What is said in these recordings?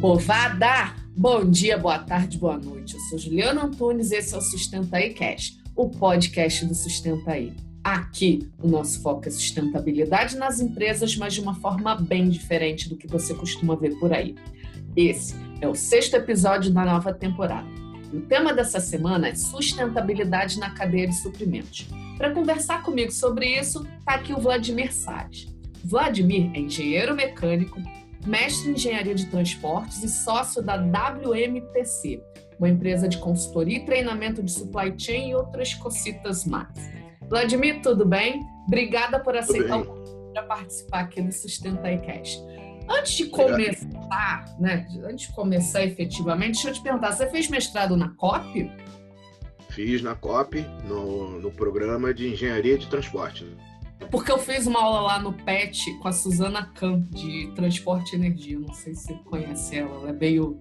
Povada! Bom dia, boa tarde, boa noite. Eu sou Juliana Antunes e esse é o Sustenta aí Cash, o podcast do Sustenta aí. Aqui, o nosso foco é sustentabilidade nas empresas, mas de uma forma bem diferente do que você costuma ver por aí. Esse é o sexto episódio da nova temporada. E o tema dessa semana é sustentabilidade na cadeia de suprimentos. Para conversar comigo sobre isso, está aqui o Vladimir Salles. Vladimir é engenheiro mecânico, mestre em engenharia de transportes e sócio da WMTC, uma empresa de consultoria e treinamento de supply chain e outras cocitas mais. Vladimir, tudo bem? Obrigada por aceitar o convite para participar aqui do Sustenta Cash. Antes de começar, né, antes de começar efetivamente, deixa eu te perguntar, você fez mestrado na COP? Fiz na COP, no, no programa de engenharia de transporte. Porque eu fiz uma aula lá no PET com a Suzana Kahn, de Transporte e Energia. Não sei se você conhece ela, ela é meio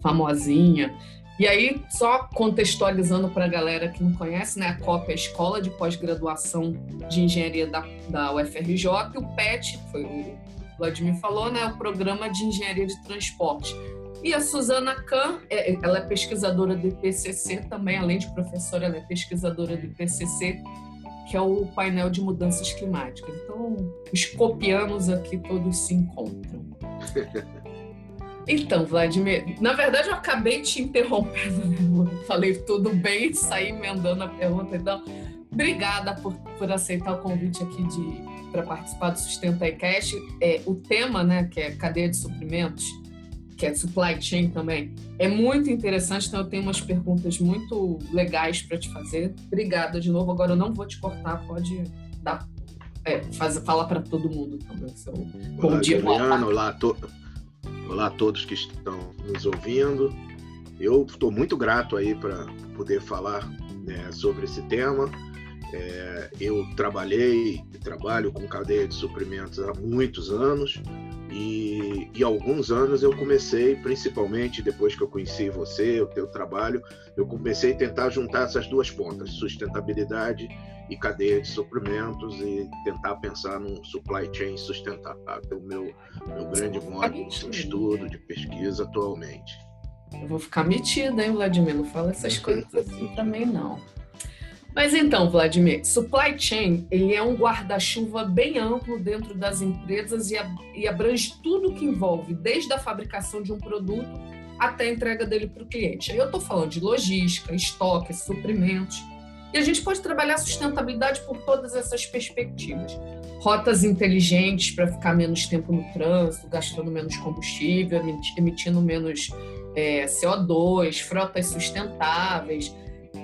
famosinha. E aí, só contextualizando para a galera que não conhece, né, a COP é a Escola de Pós-Graduação de Engenharia da, da UFRJ, e o PET, foi o Vladimir falou, né, o Programa de Engenharia de Transporte. E a Suzana Kahn, é, ela é pesquisadora do IPCC também, além de professora, ela é pesquisadora do IPCC que é o painel de mudanças climáticas. Então, os copianos aqui todos se encontram. Então, Vladimir, na verdade eu acabei te interrompendo, né? falei tudo bem, saí emendando a pergunta. Então, obrigada por, por aceitar o convite aqui para participar do Sustenta iCast. É, o tema, né, que é cadeia de suprimentos, que é supply chain também, é muito interessante. Então, eu tenho umas perguntas muito legais para te fazer. Obrigada de novo. Agora, eu não vou te cortar, pode dar. É, faz, falar para todo mundo também. Seu olá, bom dia, Juliana, olá, to... olá a todos que estão nos ouvindo. Eu estou muito grato aí para poder falar né, sobre esse tema. É, eu trabalhei e trabalho com cadeia de suprimentos há muitos anos. E, e alguns anos eu comecei, principalmente depois que eu conheci você, o teu trabalho, eu comecei a tentar juntar essas duas pontas, sustentabilidade e cadeia de suprimentos e tentar pensar num supply chain sustentável, meu meu grande modo de estudo, de pesquisa atualmente. Eu vou ficar metida, hein, Vladimir? Não fala essas coisas assim também, não. Mas então, Vladimir, supply chain ele é um guarda-chuva bem amplo dentro das empresas e abrange tudo que envolve, desde a fabricação de um produto até a entrega dele para o cliente. Aí eu estou falando de logística, estoque, suprimentos. E a gente pode trabalhar sustentabilidade por todas essas perspectivas. Rotas inteligentes para ficar menos tempo no trânsito, gastando menos combustível, emitindo menos é, CO2, frotas sustentáveis,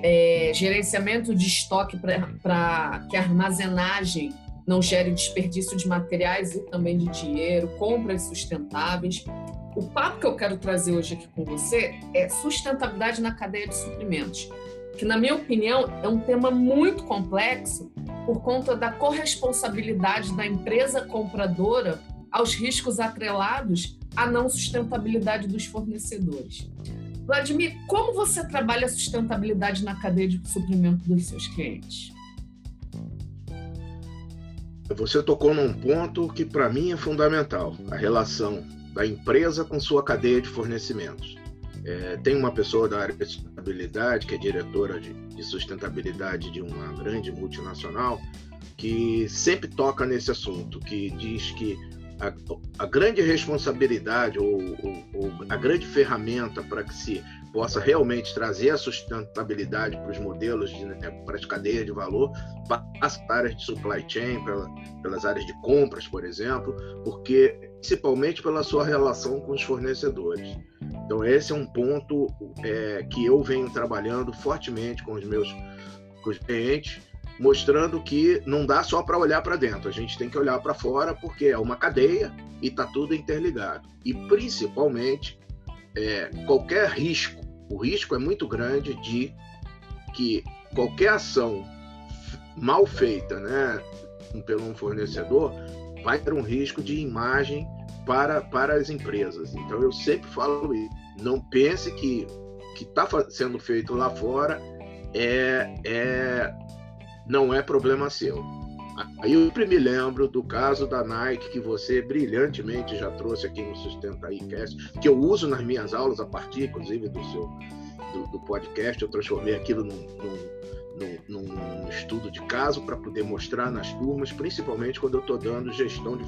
é, gerenciamento de estoque para que a armazenagem não gere desperdício de materiais e também de dinheiro, compras sustentáveis. O papo que eu quero trazer hoje aqui com você é sustentabilidade na cadeia de suprimentos, que, na minha opinião, é um tema muito complexo por conta da corresponsabilidade da empresa compradora aos riscos atrelados à não sustentabilidade dos fornecedores. Vladimir, como você trabalha a sustentabilidade na cadeia de suprimento dos seus clientes? Você tocou num ponto que para mim é fundamental: a relação da empresa com sua cadeia de fornecimentos. É, tem uma pessoa da área de sustentabilidade, que é diretora de, de sustentabilidade de uma grande multinacional, que sempre toca nesse assunto, que diz que a, a grande responsabilidade ou, ou, ou, a grande ferramenta para que se possa realmente trazer a sustentabilidade para os modelos, de, né, para as cadeias de valor, para áreas de supply chain, pela, pelas áreas de compras, por exemplo, porque principalmente pela sua relação com os fornecedores. Então esse é um ponto é, que eu venho trabalhando fortemente com os meus com os clientes mostrando que não dá só para olhar para dentro, a gente tem que olhar para fora porque é uma cadeia e está tudo interligado. E principalmente é, qualquer risco, o risco é muito grande de que qualquer ação mal feita, né, pelo um fornecedor, vai ter um risco de imagem para, para as empresas. Então eu sempre falo isso. Não pense que que está sendo feito lá fora é, é não é problema seu. Aí eu sempre me lembro do caso da Nike que você brilhantemente já trouxe aqui no Sustenta aí Cast, que eu uso nas minhas aulas a partir, inclusive, do seu do, do podcast. Eu transformei aquilo num, num, num, num estudo de caso para poder mostrar nas turmas, principalmente quando eu estou dando gestão de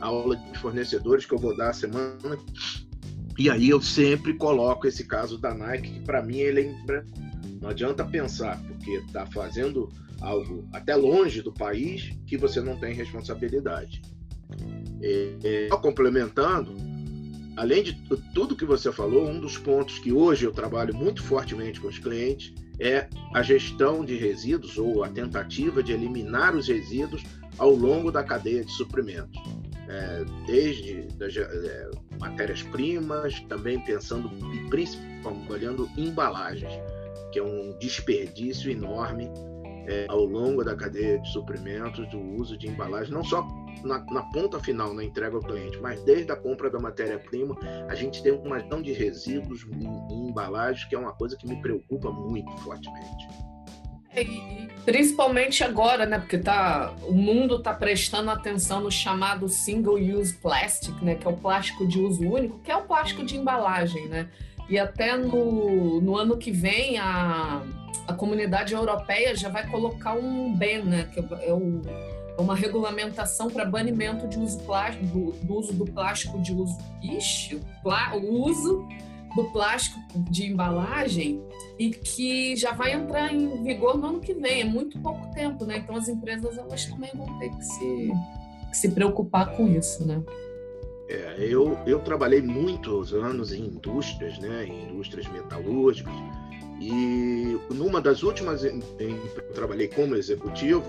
aula de fornecedores que eu vou dar a semana. E aí eu sempre coloco esse caso da Nike, que para mim ele é não adianta pensar, porque está fazendo algo até longe do país que você não tem responsabilidade. E, e, complementando, além de tudo que você falou, um dos pontos que hoje eu trabalho muito fortemente com os clientes é a gestão de resíduos ou a tentativa de eliminar os resíduos ao longo da cadeia de suprimentos. É, desde é, matérias-primas, também pensando e principalmente olhando embalagens, que é um desperdício enorme é, ao longo da cadeia de suprimentos do uso de embalagem, não só na, na, ponta final, na entrega ao cliente, mas desde a compra da matéria-prima, a gente tem uma gestão de resíduos em, em embalagens que é uma coisa que me preocupa muito fortemente. É, e, principalmente agora, né? Porque tá, o mundo está prestando atenção no chamado single use plastic, né? Que é o plástico de uso único, que é o plástico de embalagem, né? E até no, no ano que vem a a comunidade europeia já vai colocar um ban, né, que é, o, é uma regulamentação para banimento de uso plástico, do, do, uso do plástico de uso, ixi, o uso do plástico de embalagem e que já vai entrar em vigor no ano que vem. É muito pouco tempo, né? Então as empresas elas também vão ter que se, que se preocupar com isso, né? É, eu, eu trabalhei muitos anos em indústrias, né? Em indústrias metalúrgicas e numa das últimas em, em, eu trabalhei como executivo,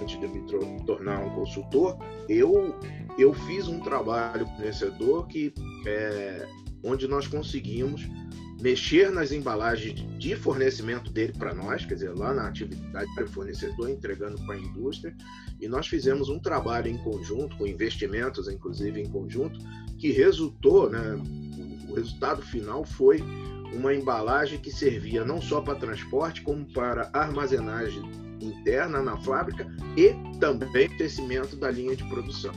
antes de me tornar um consultor, eu eu fiz um trabalho fornecedor que é, onde nós conseguimos mexer nas embalagens de fornecimento dele para nós, quer dizer, lá na atividade do fornecedor, entregando para a indústria, e nós fizemos um trabalho em conjunto, com investimentos, inclusive, em conjunto, que resultou, né, o resultado final foi uma embalagem que servia não só para transporte, como para armazenagem interna na fábrica e também tecimento da linha de produção.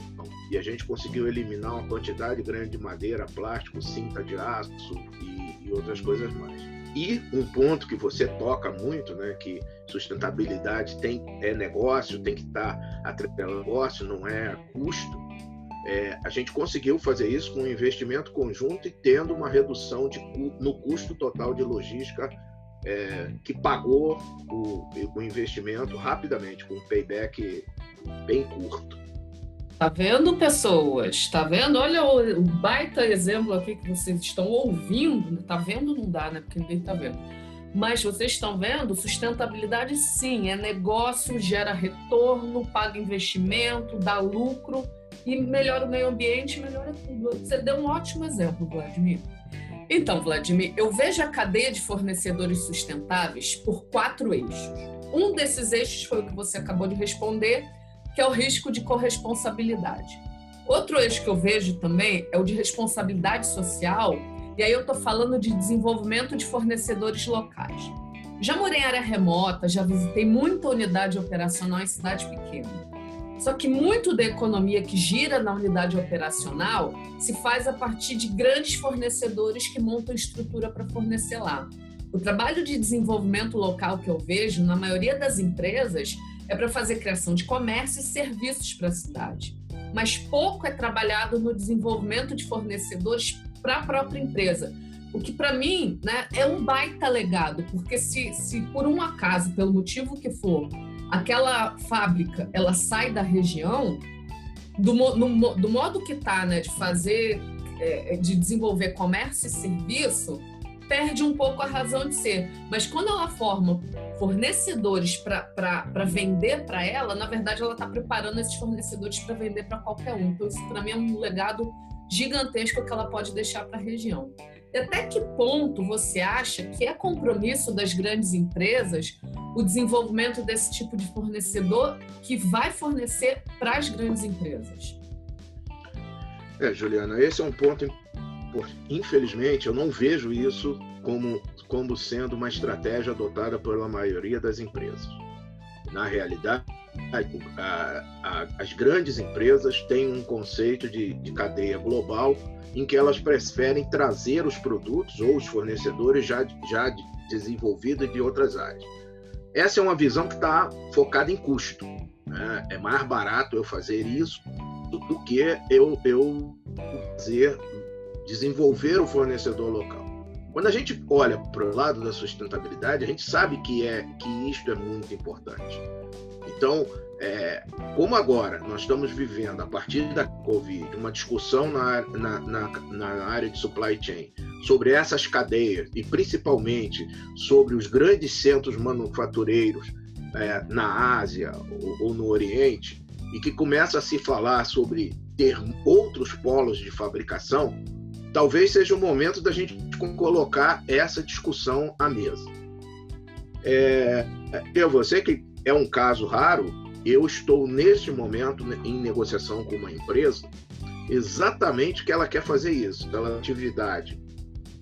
E a gente conseguiu eliminar uma quantidade grande de madeira, plástico, cinta de aço e, e outras coisas mais. E um ponto que você toca muito, né, que sustentabilidade tem é negócio, tem que estar atrelado negócio, não é custo é, a gente conseguiu fazer isso com um investimento conjunto e tendo uma redução de, no custo total de logística é, que pagou o, o, investimento rapidamente, com um payback bem curto. Tá vendo, pessoas? Tá vendo? Olha o, baita exemplo aqui que vocês estão ouvindo. Tá vendo? Não dá, né? Porque ninguém tá vendo. Mas vocês estão vendo, sustentabilidade sim, é negócio, gera retorno, paga investimento, dá lucro e melhora o meio ambiente, melhora tudo. Você deu um ótimo exemplo, Vladimir. Então, Vladimir, eu vejo a cadeia de fornecedores sustentáveis por quatro eixos. Um desses eixos foi o que você acabou de responder, que é o risco de corresponsabilidade. Outro eixo que eu vejo também é o de responsabilidade social, e aí eu estou falando de desenvolvimento de fornecedores locais. Já morei em área remota, já visitei muita unidade operacional em cidade pequena. Só que muito da economia que gira na unidade operacional se faz a partir de grandes fornecedores que montam estrutura para fornecer lá. O trabalho de desenvolvimento local que eu vejo na maioria das empresas é para fazer criação de comércio e serviços para a cidade. Mas pouco é trabalhado no desenvolvimento de fornecedores para a própria empresa. O que para mim né, é um baita legado, porque se, se por um acaso, pelo motivo que for, aquela fábrica ela sai da região, do, no, do modo que está, né, de fazer, é, de desenvolver comércio e serviço, perde um pouco a razão de ser. Mas quando ela forma fornecedores para vender para ela, na verdade ela está preparando esses fornecedores para vender para qualquer um. Então, isso para mim é um legado gigantesco que ela pode deixar para a região. E até que ponto você acha que é compromisso das grandes empresas o desenvolvimento desse tipo de fornecedor que vai fornecer para as grandes empresas? É, Juliana, esse é um ponto. Infelizmente, eu não vejo isso como, como sendo uma estratégia adotada pela maioria das empresas. Na realidade, a, a, as grandes empresas têm um conceito de, de cadeia global em que elas preferem trazer os produtos ou os fornecedores já, já desenvolvidos de outras áreas. Essa é uma visão que está focada em custo. Né? É mais barato eu fazer isso do que eu, eu fazer, desenvolver o fornecedor local. Quando a gente olha para o lado da sustentabilidade, a gente sabe que, é, que isto é muito importante. Então, é, como agora nós estamos vivendo, a partir da Covid, uma discussão na, na, na, na, área de supply chain sobre essas cadeias e principalmente sobre os grandes centros manufatureiros é, na Ásia ou, ou no Oriente, e que começa a se falar sobre ter outros polos de fabricação, talvez seja o momento da gente colocar essa discussão à mesa. É, eu, você que é um caso raro, eu estou neste momento em negociação com uma empresa exatamente que ela quer fazer isso. Ela é atividade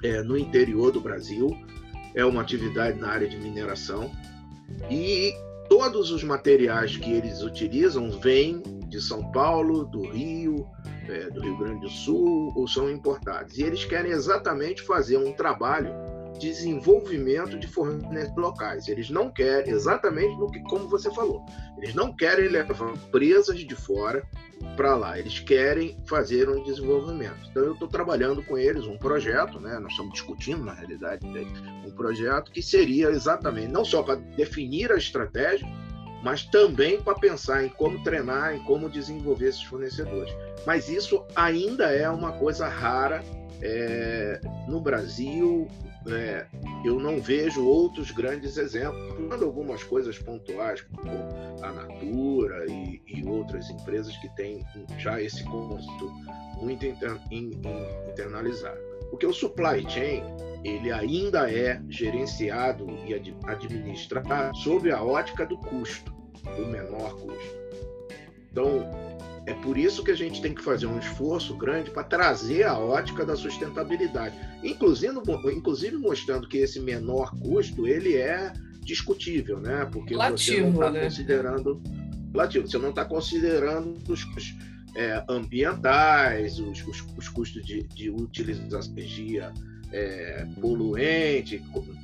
é, no interior do Brasil, é uma atividade na área de mineração e todos os materiais que eles utilizam vêm de São Paulo, do Rio, é, do Rio Grande do Sul ou são importados. E eles querem exatamente fazer um trabalho desenvolvimento de fornecedores locais. Eles não querem, exatamente no que, como você falou, eles não querem levar empresas de fora para lá. Eles querem fazer um desenvolvimento. Então eu estou trabalhando com eles um projeto, né? Nós estamos discutindo na realidade um projeto que seria exatamente não só para definir a estratégia, mas também para pensar em como treinar, em como desenvolver esses fornecedores. Mas isso ainda é uma coisa rara é, no Brasil, é, eu não vejo outros grandes exemplos, Quando algumas coisas pontuais, como a Natura e, e, outras empresas que têm já esse conceito muito inter, in, in, internalizado. Porque o supply chain ele ainda é gerenciado e ad, administrado sob a ótica do custo, do menor custo. Então, é por isso que a gente tem que fazer um esforço grande para trazer a ótica da sustentabilidade, inclusive, inclusive mostrando que esse menor custo ele é discutível, né? Porque você não está né? considerando relativo, você não está considerando os é, ambientais, os, os, os, custos de, de utilização de energia é, poluente,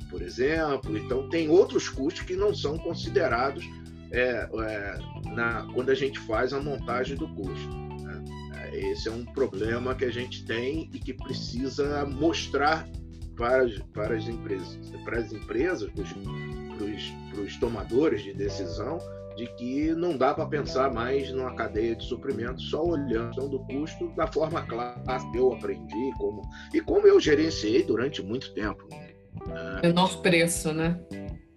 por exemplo. Então tem outros custos que não são considerados é, é, na, quando a gente faz a montagem do custo. Né? É, esse é um problema que a gente tem e que precisa mostrar para, para as empresas, para as empresas, para os tomadores de decisão, de que não dá para pensar mais numa cadeia de suprimento só olhando do custo da forma clássica que eu aprendi como, e como eu gerenciei durante muito tempo. Menor preço, né?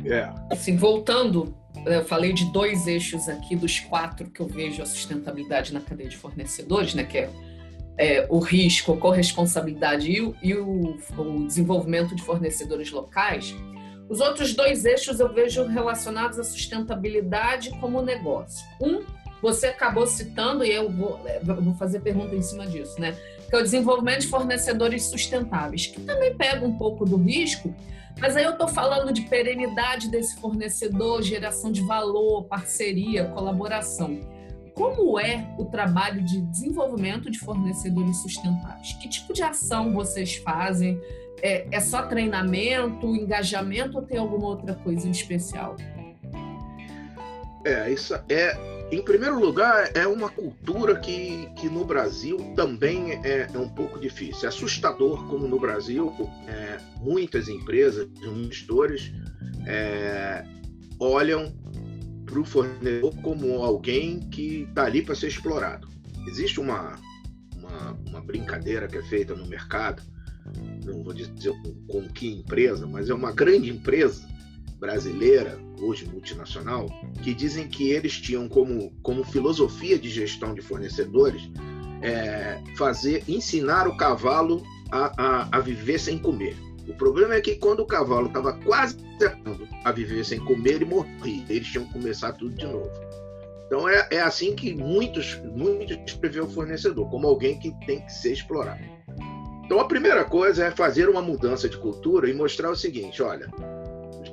É. Assim, voltando eu falei de dois eixos aqui dos quatro que eu vejo a sustentabilidade na cadeia de fornecedores, né, que é, é o risco, a corresponsabilidade e, o, e o, o, desenvolvimento de fornecedores locais. Os outros dois eixos eu vejo relacionados à sustentabilidade como negócio. Um, você acabou citando, e eu vou, eu vou fazer pergunta em cima disso, né? Que é o desenvolvimento de fornecedores sustentáveis, que também pega um pouco do risco, mas aí eu estou falando de perenidade desse fornecedor, geração de valor, parceria, colaboração. Como é o trabalho de desenvolvimento de fornecedores sustentáveis? Que tipo de ação vocês fazem? É, é só treinamento, engajamento ou tem alguma outra coisa em especial? É, isso é em primeiro lugar, é uma cultura que, que no Brasil também é, é um pouco difícil. É assustador como no Brasil é, muitas empresas, gestores, é, olham para o fornecedor como alguém que está ali para ser explorado. Existe uma, uma, uma, brincadeira que é feita no mercado, não vou dizer com, com que empresa, mas é uma grande empresa brasileira, hoje multinacional, que dizem que eles tinham como, como filosofia de gestão de fornecedores é, fazer ensinar o cavalo a, a, a, viver sem comer. O problema é que quando o cavalo estava quase a viver sem comer, ele morria. Eles tinham que começar tudo de novo. Então é, é assim que muitos, muitos prevê o fornecedor, como alguém que tem que ser explorado. Então a primeira coisa é fazer uma mudança de cultura e mostrar o seguinte: olha,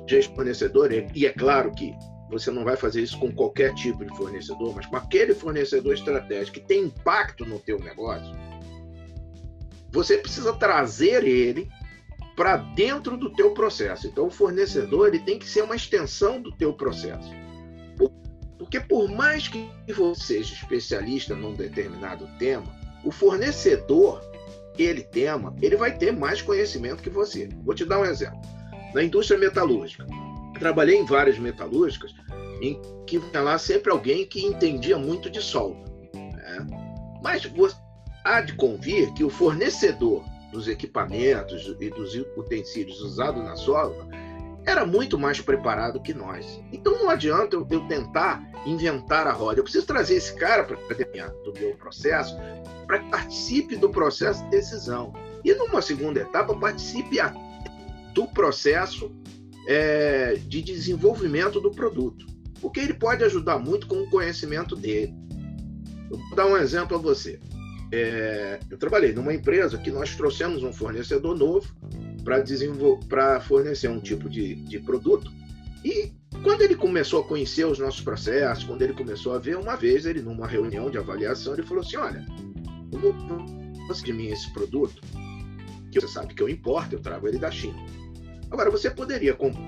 de fornecedor, e é claro que você não vai fazer isso com qualquer tipo de fornecedor, mas com aquele fornecedor estratégico que tem impacto no teu negócio, você precisa trazer ele para dentro do teu processo. Então, o fornecedor ele tem que ser uma extensão do teu processo. Porque por mais que você seja especialista num determinado tema, o fornecedor ele tema, ele vai ter mais conhecimento que você. Vou te dar um exemplo. Na indústria metalúrgica, trabalhei em várias metalúrgicas em que tinha lá sempre alguém que entendia muito de solda. Né? Mas há de convir que o fornecedor dos equipamentos e dos utensílios usados na solda era muito mais preparado que nós. Então não adianta eu, eu tentar inventar a roda. Eu preciso trazer esse cara para do meu processo, para que participe do processo de decisão. E numa segunda etapa, participe do processo é, de desenvolvimento do produto. Porque ele pode ajudar muito com o conhecimento dele. Eu vou dar um exemplo a você. É, eu trabalhei numa empresa que nós trouxemos um fornecedor novo para fornecer um tipo de, de produto. E quando ele começou a conhecer os nossos processos, quando ele começou a ver, uma vez ele, numa reunião de avaliação, ele falou assim: Olha, eu você de mim esse produto, que você sabe que eu importo, eu trago ele da China. Agora, você poderia comprar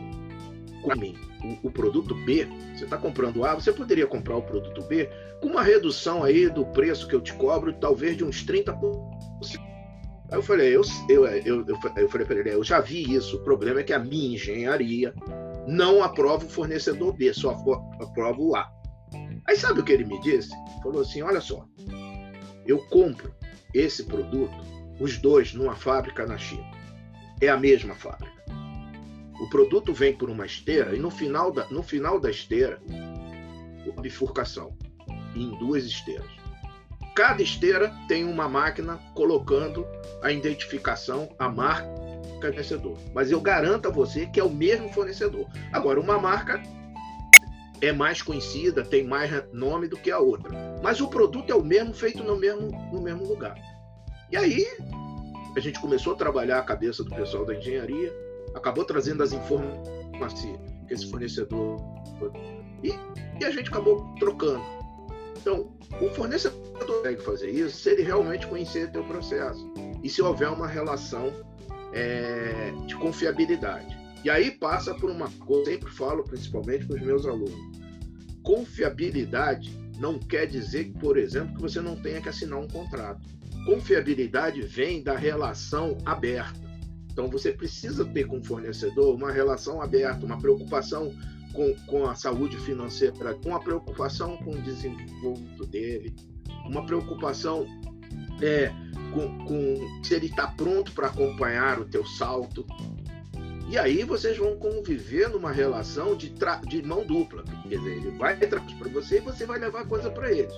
o, o produto B, você está comprando A, você poderia comprar o produto B com uma redução aí do preço que eu te cobro, talvez de uns 30%. Aí eu falei, eu, eu, eu, eu, falei para ele, eu já vi isso, o problema é que a minha engenharia não aprova o fornecedor B, só aprova o A. Aí sabe o que ele me disse? Falou assim, olha só, eu compro esse produto, os dois, numa fábrica na China. É a mesma fábrica. O produto vem por uma esteira e no final da, no final da esteira, uma bifurcação em duas esteiras. Cada esteira tem uma máquina colocando a identificação, a marca fornecedor. Mas eu garanto a você que é o mesmo fornecedor. Agora, uma marca é mais conhecida, tem mais nome do que a outra. Mas o produto é o mesmo, feito no mesmo, no mesmo lugar. E aí, a gente começou a trabalhar a cabeça do pessoal da engenharia, acabou trazendo as informações que esse fornecedor e, e a gente acabou trocando. Então, o fornecedor consegue fazer isso se ele realmente conhecer o teu processo e se houver uma relação é, de confiabilidade. E aí passa por uma coisa, eu sempre falo principalmente para os meus alunos. Confiabilidade não quer dizer, por exemplo, que você não tenha que assinar um contrato. Confiabilidade vem da relação aberta. Então você precisa ter com o fornecedor uma relação aberta, uma preocupação com, com a saúde financeira, uma preocupação com o desenvolvimento dele, uma preocupação é, com, com se ele está pronto para acompanhar o teu salto. E aí vocês vão conviver numa relação de, de mão dupla. Quer dizer, ele vai trazer para você e você vai levar coisa para ele.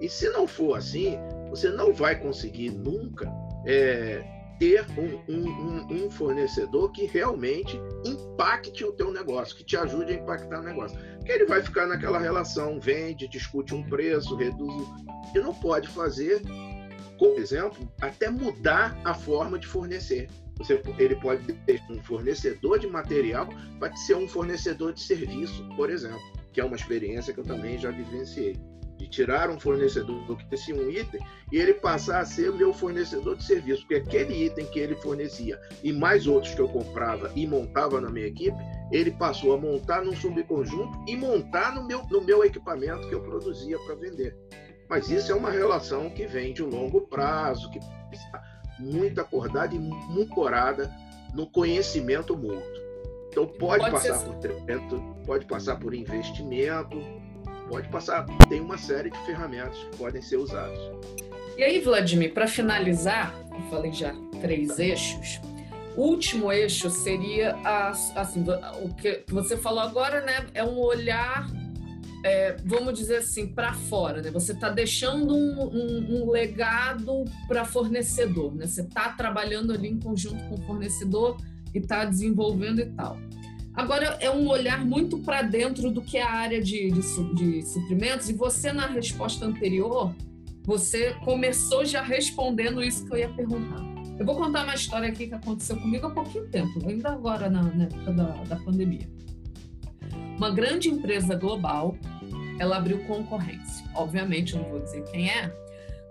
E se não for assim, você não vai conseguir nunca é, ter um, um, um, fornecedor que realmente impacte o teu negócio, que te ajude a impactar o negócio. Porque ele vai ficar naquela relação, vende, discute um preço, reduz. E não pode fazer, por exemplo, até mudar a forma de fornecer. Você, ele pode ter um fornecedor de material para ser um fornecedor de serviço, por exemplo, que é uma experiência que eu também já vivenciei de tirar um fornecedor que tinha um item e ele passar a ser meu fornecedor de serviço, porque aquele item que ele fornecia e mais outros que eu comprava e montava na minha equipe, ele passou a montar num subconjunto e montar no meu, no meu equipamento que eu produzia para vender. Mas isso é uma relação que vem de um longo prazo, que está muito acordada e muito corada no conhecimento mútuo. Então pode, pode passar por treinamento, pode passar por investimento, pode passar, tem uma série de ferramentas que podem ser usadas. E aí, Vladimir, para finalizar, eu falei já três eixos. O último eixo seria assim, o que você falou agora, né? É um olhar, é, vamos dizer assim, para fora, né? Você está deixando um, um, um legado para fornecedor, né? Você está trabalhando ali em conjunto com o fornecedor e está desenvolvendo e tal. Agora, é um olhar muito para dentro do que é a área de, de, de, suprimentos, e você, na resposta anterior, você começou já respondendo isso que eu ia perguntar. Eu vou contar uma história aqui que aconteceu comigo há pouquinho tempo, ainda agora na, na época da, da pandemia. uma grande empresa global, ela abriu concorrência. Obviamente, não vou dizer quem é,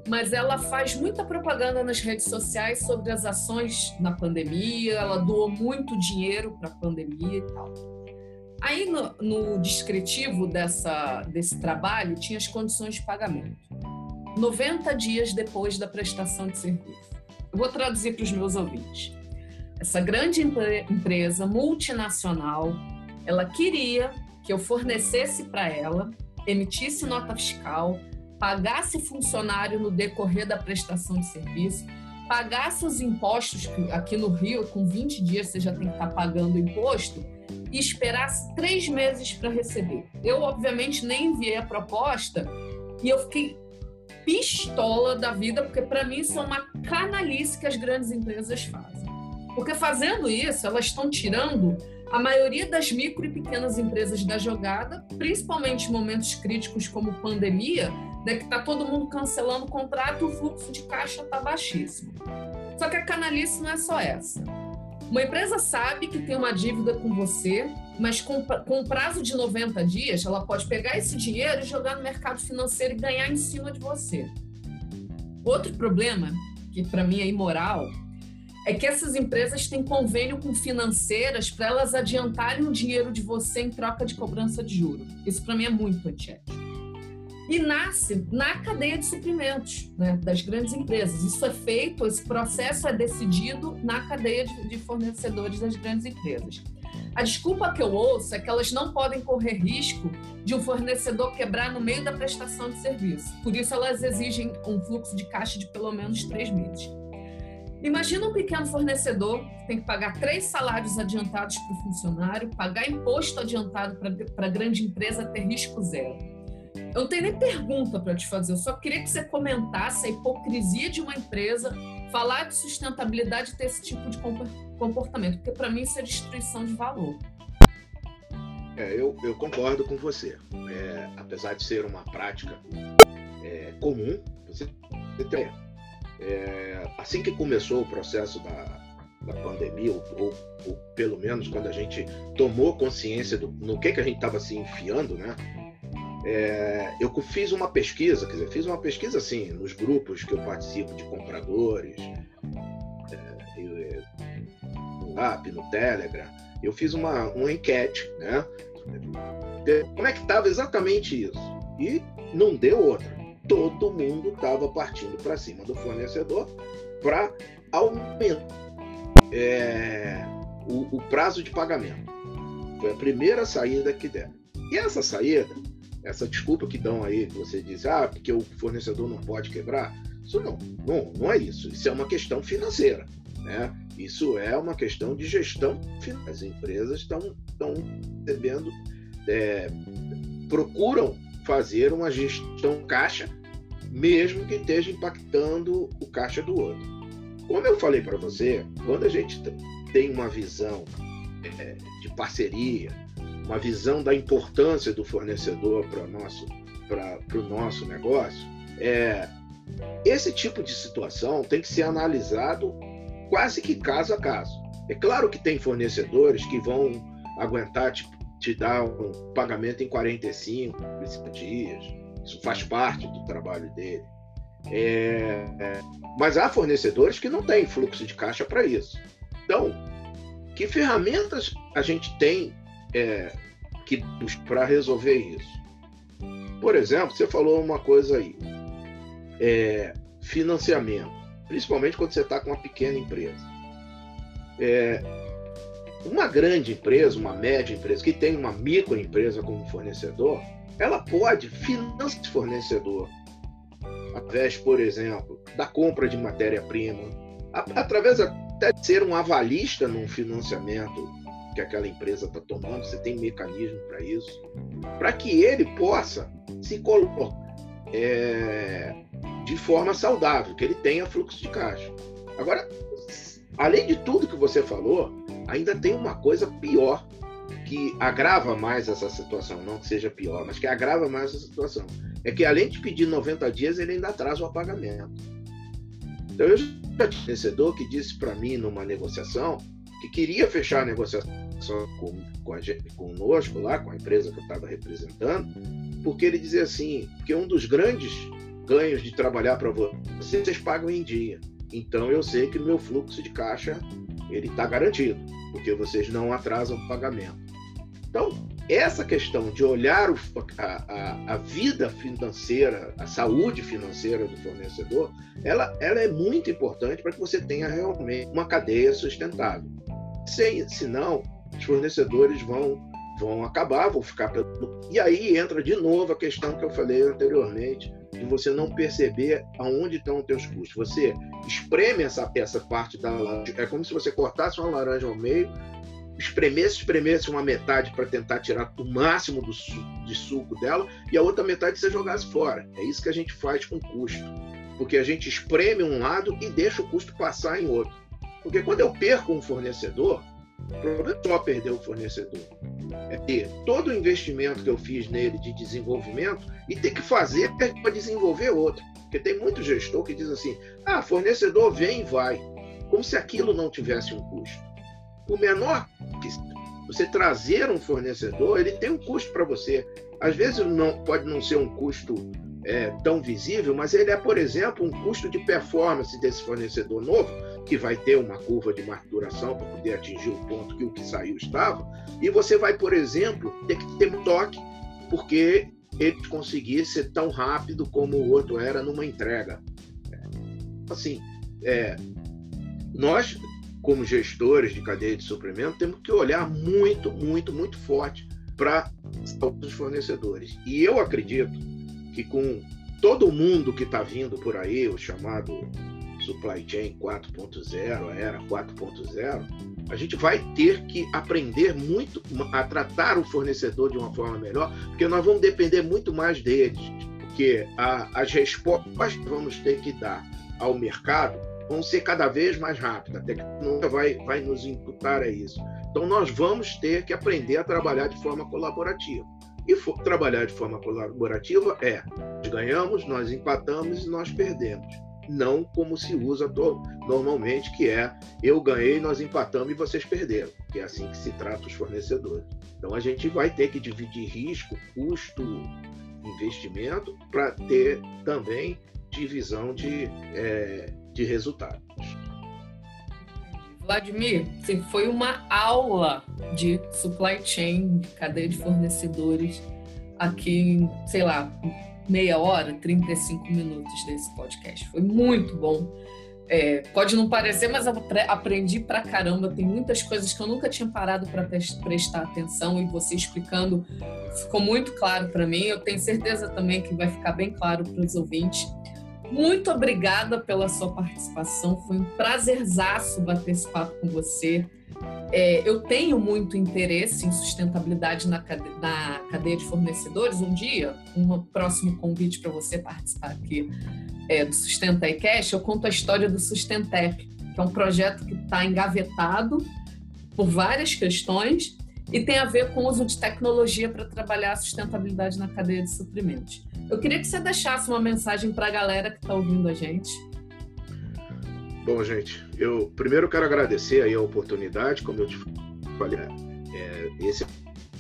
mas ela faz muita propaganda nas redes sociais sobre as ações na pandemia, ela doou muito dinheiro para a pandemia e tal. Aí no, no descritivo dessa, desse trabalho tinha as condições de pagamento. 90 dias depois da prestação de serviço. Eu vou traduzir para os meus ouvintes. Essa grande empresa multinacional, ela queria que eu fornecesse para ela, emitisse nota fiscal, pagasse funcionário no decorrer da prestação de serviço, pagasse os impostos, que aqui no Rio, com 20 dias você já tem que estar tá pagando imposto, e esperasse três meses para receber. Eu, obviamente, nem enviei a proposta e eu fiquei pistola da vida, porque para mim isso é uma canalice que as grandes empresas fazem. Porque fazendo isso, elas estão tirando a maioria das micro e pequenas empresas da jogada, principalmente em momentos críticos como pandemia, né, que está todo mundo cancelando o contrato o fluxo de caixa está baixíssimo. Só que a canalice não é só essa. Uma empresa sabe que tem uma dívida com você, mas com, com prazo de 90 dias, ela pode pegar esse dinheiro e jogar no mercado financeiro e ganhar em cima de você. Outro problema, que para mim é imoral, é que essas empresas têm convênio com financeiras para elas adiantarem o dinheiro de você em troca de cobrança de juro. Isso para mim é muito antiético e nasce na cadeia de suprimentos né, das grandes empresas. Isso é feito, esse processo é decidido na cadeia de, fornecedores das grandes empresas. A desculpa que eu ouço é que elas não podem correr risco de um fornecedor quebrar no meio da prestação de serviço. Por isso, elas exigem um fluxo de caixa de pelo menos três meses. Imagina um pequeno fornecedor que tem que pagar três salários adiantados para o funcionário, pagar imposto adiantado para a grande empresa ter risco zero. Eu não tenho nem pergunta para te fazer, eu só queria que você comentasse a hipocrisia de uma empresa falar de sustentabilidade e ter esse tipo de comportamento, porque para mim isso é destruição de valor. É, eu, eu, concordo com você. É, apesar de ser uma prática é, comum, você tem. É, assim que começou o processo da, da pandemia, ou, ou, ou, pelo menos quando a gente tomou consciência do, no que, que a gente estava se enfiando, né? É, eu fiz uma pesquisa, quer dizer, fiz uma pesquisa assim, nos grupos que eu participo de compradores, é, eu, no app, no Telegram, eu fiz uma, uma enquete, né? Como é que estava exatamente isso? E não deu outra. Todo mundo estava partindo para cima do fornecedor para aumentar é, o, o prazo de pagamento. Foi a primeira saída que deram. E essa saída essa desculpa que dão aí, que você diz, ah, porque o fornecedor não pode quebrar, isso não, não, não é isso. Isso é uma questão financeira, né? Isso é uma questão de gestão. As empresas estão recebendo, é, procuram fazer uma gestão caixa, mesmo que esteja impactando o caixa do outro. Como eu falei para você, quando a gente tem uma visão é, de parceria, uma visão da importância do fornecedor para o nosso, nosso negócio, é, esse tipo de situação tem que ser analisado quase que caso a caso. É claro que tem fornecedores que vão aguentar te, te dar um pagamento em 45, 50 dias. Isso faz parte do trabalho dele. É, é, mas há fornecedores que não têm fluxo de caixa para isso. Então, que ferramentas a gente tem é, que para resolver isso. Por exemplo, você falou uma coisa aí, é, financiamento, principalmente quando você está com uma pequena empresa. É, uma grande empresa, uma média empresa que tem uma microempresa como fornecedor, ela pode financiar esse fornecedor através, por exemplo, da compra de matéria-prima, através até de ser um avalista num financiamento que aquela empresa está tomando, você tem mecanismo para isso, para que ele possa se colocar é, de forma saudável, que ele tenha fluxo de caixa. Agora, além de tudo que você falou, ainda tem uma coisa pior que agrava mais essa situação, não que seja pior, mas que agrava mais essa situação. É que além de pedir 90 dias, ele ainda atrasa o pagamento. Então eu já tinha um vencedor que disse para mim numa negociação que queria fechar a negociação com, com a gente, conosco lá, com a empresa que eu estava representando, porque ele dizia assim, que um dos grandes ganhos de trabalhar para vocês, vocês pagam em dia. Então eu sei que meu fluxo de caixa ele está garantido, porque vocês não atrasam o pagamento. Então, essa questão de olhar o, a, a, vida financeira, a saúde financeira do fornecedor, ela, ela é muito importante para que você tenha realmente uma cadeia sustentável. Se, senão, os fornecedores vão, vão acabar, vão ficar. Pelo... E aí entra de novo a questão que eu falei anteriormente, de você não perceber aonde estão os teus custos. Você espreme essa, essa parte da laranja, é como se você cortasse uma laranja ao meio, espremesse, espremesse uma metade para tentar tirar o máximo do de suco dela e a outra metade você jogasse fora. É isso que a gente faz com custo. Porque a gente espreme um lado e deixa o custo passar em outro. Porque quando eu perco um fornecedor, o problema é só perder o fornecedor. É ter todo o investimento que eu fiz nele de desenvolvimento e ter que fazer para desenvolver outro. Porque tem muito gestor que diz assim: ah, fornecedor vem e vai. Como se aquilo não tivesse um custo. O menor que você trazer um fornecedor, ele tem um custo para você. Às vezes não pode não ser um custo é, tão visível, mas ele é, por exemplo, um custo de performance desse fornecedor novo, que vai ter uma curva de maturação para poder atingir o ponto que o que saiu estava, e você vai, por exemplo, ter que ter um toque, porque ele conseguir ser tão rápido como o outro era numa entrega. Assim, é, nós, como gestores de cadeia de suprimento, temos que olhar muito, muito, muito forte para os fornecedores. E eu acredito que com todo mundo que está vindo por aí, o chamado supply chain 4.0, era 4.0, a gente vai ter que aprender muito a tratar o fornecedor de uma forma melhor, porque nós vamos depender muito mais deles, porque a, as respostas que vamos ter que dar ao mercado vão ser cada vez mais rápidas, a tecnologia vai, vai nos imputar a isso. Então nós vamos ter que aprender a trabalhar de forma colaborativa. E for, trabalhar de forma colaborativa é: nós ganhamos, nós empatamos e nós perdemos. Não como se usa normalmente, que é eu ganhei, nós empatamos e vocês perderam, que é assim que se trata os fornecedores. Então a gente vai ter que dividir risco, custo, investimento, para ter também divisão de, é, de resultados. Vladimir, assim, foi uma aula de supply chain, de cadeia de fornecedores, aqui sei lá, meia hora, 35 minutos desse podcast. Foi muito bom. É, pode não parecer, mas aprendi pra caramba. Tem muitas coisas que eu nunca tinha parado para prestar atenção e você explicando ficou muito claro para mim. Eu tenho certeza também que vai ficar bem claro para os ouvintes. Muito obrigada pela sua participação. Foi um prazerzaço bater esse papo com você. É, eu tenho muito interesse em sustentabilidade na cadeia, na cadeia de fornecedores. Um dia, um próximo convite para você participar aqui é, do Sustenta iCash, eu conto a história do Sustentep, que é um projeto que está engavetado por várias questões e tem a ver com o uso de tecnologia para trabalhar a sustentabilidade na cadeia de suprimentos. Eu queria que você deixasse uma mensagem para a galera que está ouvindo a gente. Bom, gente, eu primeiro quero agradecer aí a oportunidade, como eu te falei, é, esse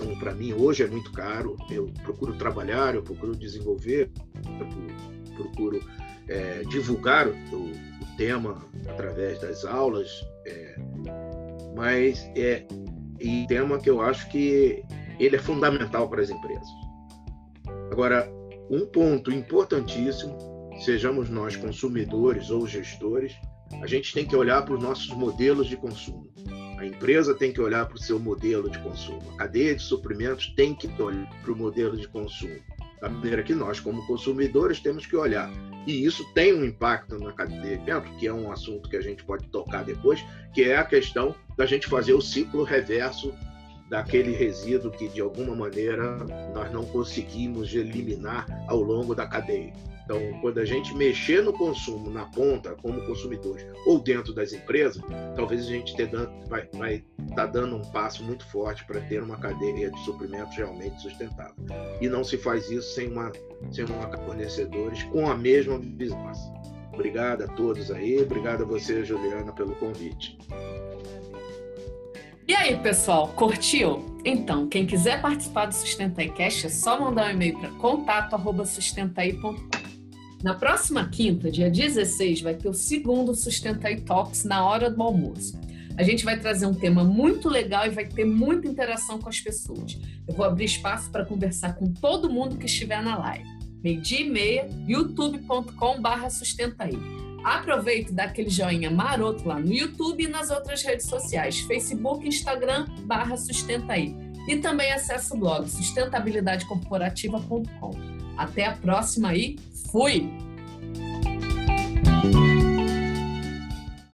então, para mim hoje é muito caro. Eu procuro trabalhar, eu procuro desenvolver, eu procuro é, divulgar o, o, tema através das aulas, é, mas é e tema que eu acho que ele é fundamental para as empresas. Agora, um ponto importantíssimo, sejamos nós consumidores ou gestores, a gente tem que olhar para os nossos modelos de consumo. A empresa tem que olhar para o seu modelo de consumo. A cadeia de suprimentos tem que olhar para o modelo de consumo. Da maneira que nós, como consumidores, temos que olhar. E isso tem um impacto na cadeia de dentro, que é um assunto que a gente pode tocar depois, que é a questão da gente fazer o ciclo reverso daquele resíduo que, de alguma maneira, nós não conseguimos eliminar ao longo da cadeia. Então, quando a gente mexer no consumo na ponta, como consumidores, ou dentro das empresas, talvez a gente vai estar tá dando um passo muito forte para ter uma cadeia de suprimentos realmente sustentável. E não se faz isso sem uma, sem uma fornecedores com a mesma visão. Obrigado a todos aí, obrigado a você, Juliana, pelo convite. E aí, pessoal, curtiu? Então, quem quiser participar do Sustenta Cash é só mandar um e-mail para contato@sustentaí.com. Na próxima quinta, dia 16, vai ter o segundo Sustenta Talks na hora do almoço. A gente vai trazer um tema muito legal e vai ter muita interação com as pessoas. Eu vou abrir espaço para conversar com todo mundo que estiver na live. Meio-dia e meia, youtube.com/barra sustentaí. Aproveite e dá aquele joinha maroto lá no YouTube e nas outras redes sociais, Facebook, Instagram, barra sustentaí. E também acesse o blog sustentabilidadecorporativa.com. Até a próxima e fui!